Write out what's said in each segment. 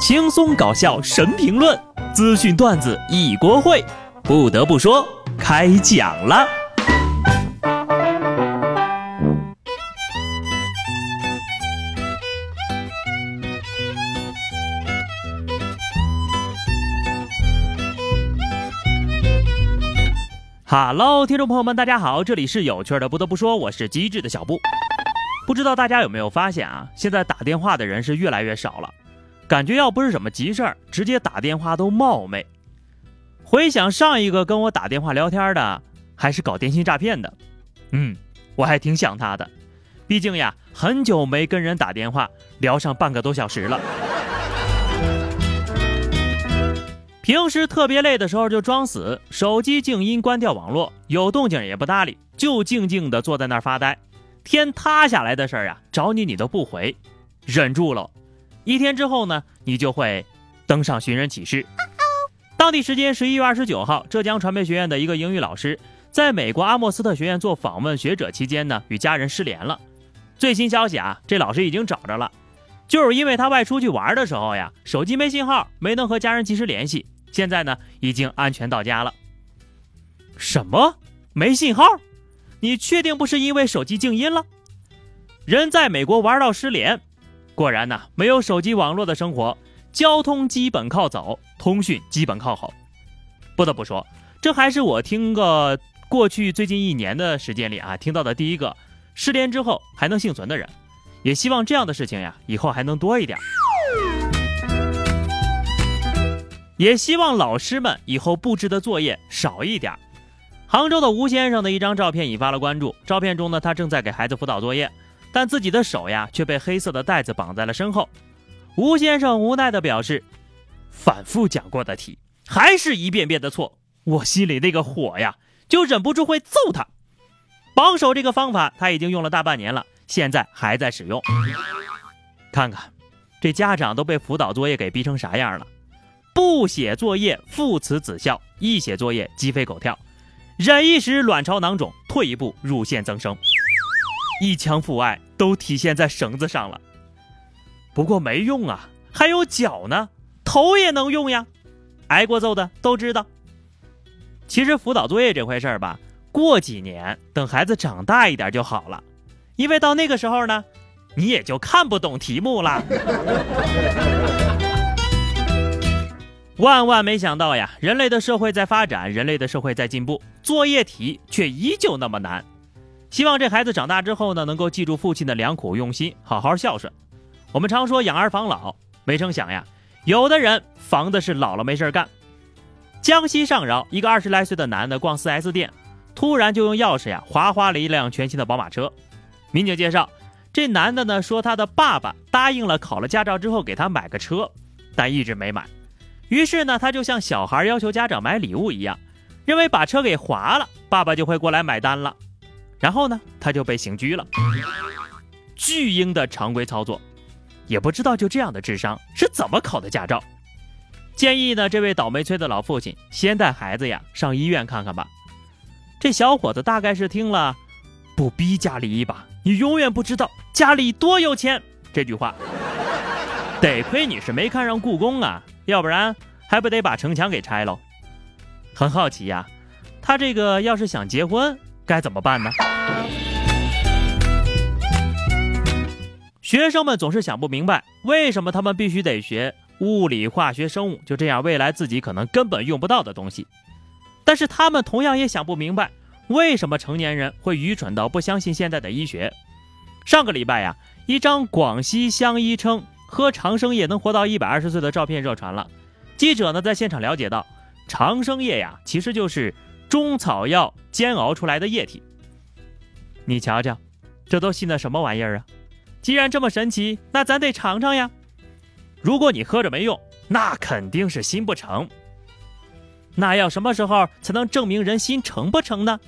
轻松搞笑神评论，资讯段子一锅烩。不得不说，开讲了。Hello，听众朋友们，大家好，这里是有趣的。不得不说，我是机智的小布。不知道大家有没有发现啊？现在打电话的人是越来越少了，感觉要不是什么急事儿，直接打电话都冒昧。回想上一个跟我打电话聊天的，还是搞电信诈骗的，嗯，我还挺想他的，毕竟呀，很久没跟人打电话聊上半个多小时了。平时特别累的时候就装死，手机静音关掉网络，有动静也不搭理，就静静的坐在那儿发呆。天塌下来的事儿啊，找你你都不回，忍住了。一天之后呢，你就会登上寻人启事。当地时间十一月二十九号，浙江传媒学院的一个英语老师在美国阿莫斯特学院做访问学者期间呢，与家人失联了。最新消息啊，这老师已经找着了，就是因为他外出去玩的时候呀，手机没信号，没能和家人及时联系。现在呢，已经安全到家了。什么？没信号？你确定不是因为手机静音了？人在美国玩到失联，果然呐，没有手机网络的生活，交通基本靠走，通讯基本靠吼。不得不说，这还是我听个过去最近一年的时间里啊听到的第一个失联之后还能幸存的人。也希望这样的事情呀，以后还能多一点。也希望老师们以后布置的作业少一点。杭州的吴先生的一张照片引发了关注。照片中呢，他正在给孩子辅导作业，但自己的手呀却被黑色的带子绑在了身后。吴先生无奈地表示：“反复讲过的题，还是一遍遍的错，我心里那个火呀，就忍不住会揍他。绑手这个方法他已经用了大半年了，现在还在使用。看看，这家长都被辅导作业给逼成啥样了？不写作业父慈子孝，一写作业鸡飞狗跳。”忍一时，卵巢囊肿；退一步，乳腺增生。一腔父爱都体现在绳子上了。不过没用啊，还有脚呢，头也能用呀。挨过揍的都知道。其实辅导作业这回事儿吧，过几年等孩子长大一点就好了，因为到那个时候呢，你也就看不懂题目了。万万没想到呀！人类的社会在发展，人类的社会在进步，作业题却依旧那么难。希望这孩子长大之后呢，能够记住父亲的良苦用心，好好孝顺。我们常说养儿防老，没成想呀，有的人防的是老了没事干。江西上饶一个二十来岁的男的逛 4S 店，突然就用钥匙呀划花了一辆全新的宝马车。民警介绍，这男的呢说他的爸爸答应了考了驾照之后给他买个车，但一直没买。于是呢，他就像小孩要求家长买礼物一样，认为把车给划了，爸爸就会过来买单了。然后呢，他就被刑拘了。巨婴的常规操作，也不知道就这样的智商是怎么考的驾照。建议呢，这位倒霉催的老父亲先带孩子呀上医院看看吧。这小伙子大概是听了“不逼家里一把，你永远不知道家里多有钱”这句话。得亏你是没看上故宫啊，要不然还不得把城墙给拆喽。很好奇呀，他这个要是想结婚该怎么办呢？学生们总是想不明白，为什么他们必须得学物理、化学、生物，就这样未来自己可能根本用不到的东西。但是他们同样也想不明白，为什么成年人会愚蠢到不相信现在的医学。上个礼拜呀，一张广西乡医称。喝长生液能活到一百二十岁的照片热传了。记者呢在现场了解到，长生液呀其实就是中草药煎熬出来的液体。你瞧瞧，这都信的什么玩意儿啊？既然这么神奇，那咱得尝尝呀。如果你喝着没用，那肯定是心不成。那要什么时候才能证明人心成不成呢？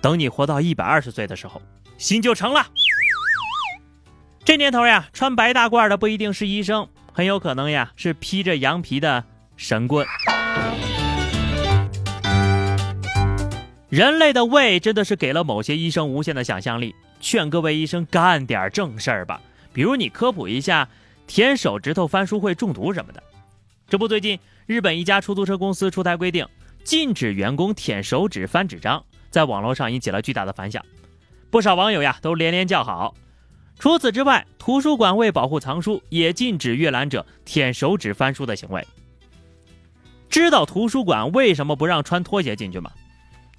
等你活到一百二十岁的时候，心就成了。这年头呀，穿白大褂的不一定是医生，很有可能呀是披着羊皮的神棍。人类的胃真的是给了某些医生无限的想象力，劝各位医生干点正事儿吧。比如你科普一下舔手指头翻书会中毒什么的。这不，最近日本一家出租车公司出台规定，禁止员工舔手指翻纸张，在网络上引起了巨大的反响，不少网友呀都连连叫好。除此之外，图书馆为保护藏书，也禁止阅览者舔手指翻书的行为。知道图书馆为什么不让穿拖鞋进去吗？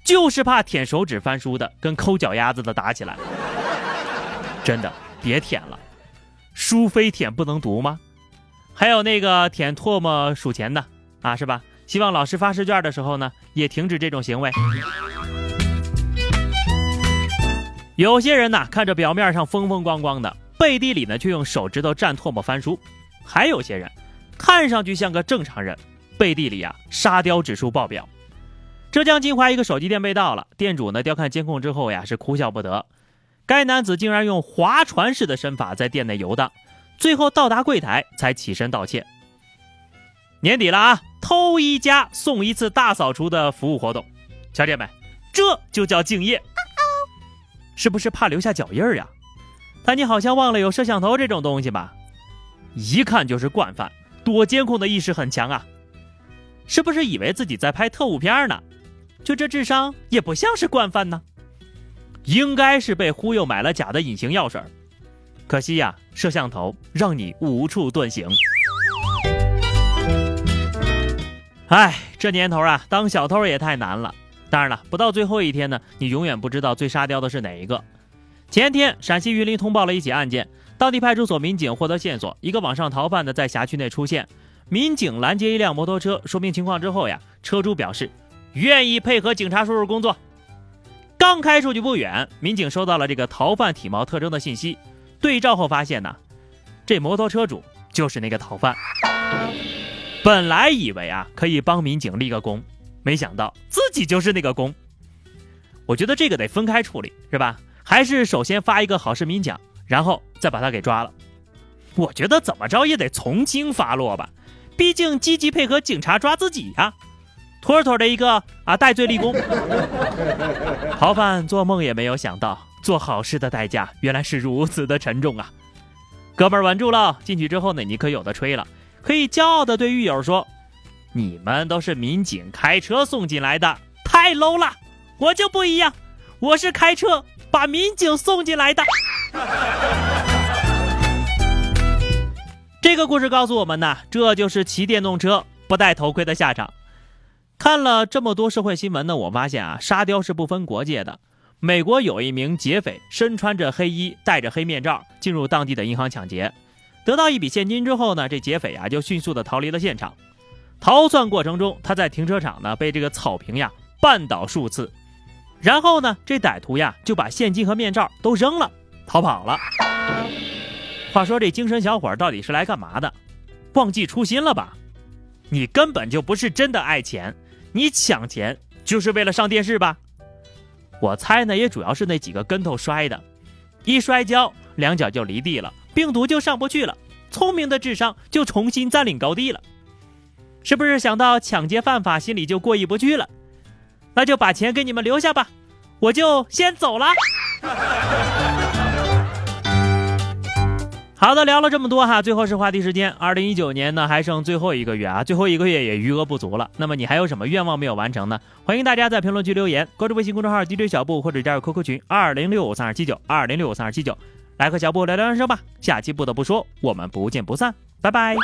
就是怕舔手指翻书的跟抠脚丫子的打起来。真的，别舔了，书非舔不能读吗？还有那个舔唾沫数钱的啊，是吧？希望老师发试卷的时候呢，也停止这种行为。有些人呢，看着表面上风风光光的，背地里呢却用手指头蘸唾沫翻书；还有些人，看上去像个正常人，背地里啊沙雕指数爆表。浙江金华一个手机店被盗了，店主呢调看监控之后呀是哭笑不得，该男子竟然用划船式的身法在店内游荡。最后到达柜台才起身道歉。年底了啊，偷一家送一次大扫除的服务活动，小姐们，这就叫敬业，是不是怕留下脚印儿呀？但你好像忘了有摄像头这种东西吧？一看就是惯犯，躲监控的意识很强啊，是不是以为自己在拍特务片呢？就这智商也不像是惯犯呢，应该是被忽悠买了假的隐形药水。可惜呀，摄像头让你无处遁形。哎，这年头啊，当小偷也太难了。当然了，不到最后一天呢，你永远不知道最沙雕的是哪一个。前天，陕西榆林通报了一起案件，当地派出所民警获得线索，一个网上逃犯呢在辖区内出现。民警拦截一辆摩托车，说明情况之后呀，车主表示愿意配合警察叔叔工作。刚开出去不远，民警收到了这个逃犯体貌特征的信息。对照后发现呢，这摩托车主就是那个逃犯。本来以为啊可以帮民警立个功，没想到自己就是那个功。我觉得这个得分开处理，是吧？还是首先发一个好市民奖，然后再把他给抓了。我觉得怎么着也得从轻发落吧，毕竟积极配合警察抓自己呀，妥妥的一个啊戴罪立功。逃犯做梦也没有想到。做好事的代价原来是如此的沉重啊！哥们儿稳住了，进去之后呢，你可有的吹了，可以骄傲的对狱友说：“你们都是民警开车送进来的，太 low 了！我就不一样，我是开车把民警送进来的。”这个故事告诉我们呢，这就是骑电动车不戴头盔的下场。看了这么多社会新闻呢，我发现啊，沙雕是不分国界的。美国有一名劫匪身穿着黑衣，戴着黑面罩进入当地的银行抢劫，得到一笔现金之后呢，这劫匪啊就迅速的逃离了现场。逃窜过程中，他在停车场呢被这个草坪呀绊倒数次，然后呢，这歹徒呀就把现金和面罩都扔了，逃跑了。话说这精神小伙到底是来干嘛的？忘记初心了吧？你根本就不是真的爱钱，你抢钱就是为了上电视吧？我猜呢，也主要是那几个跟头摔的，一摔跤，两脚就离地了，病毒就上不去了，聪明的智商就重新占领高地了，是不是想到抢劫犯法，心里就过意不去了？那就把钱给你们留下吧，我就先走了。好的，聊了这么多哈，最后是话题时间。二零一九年呢，还剩最后一个月啊，最后一个月也余额不足了。那么你还有什么愿望没有完成呢？欢迎大家在评论区留言，关注微信公众号 DJ 小布或者加入 QQ 群二零六五三二七九二零六五三二七九，来和小布聊聊人生吧。下期不得不说，我们不见不散，拜拜。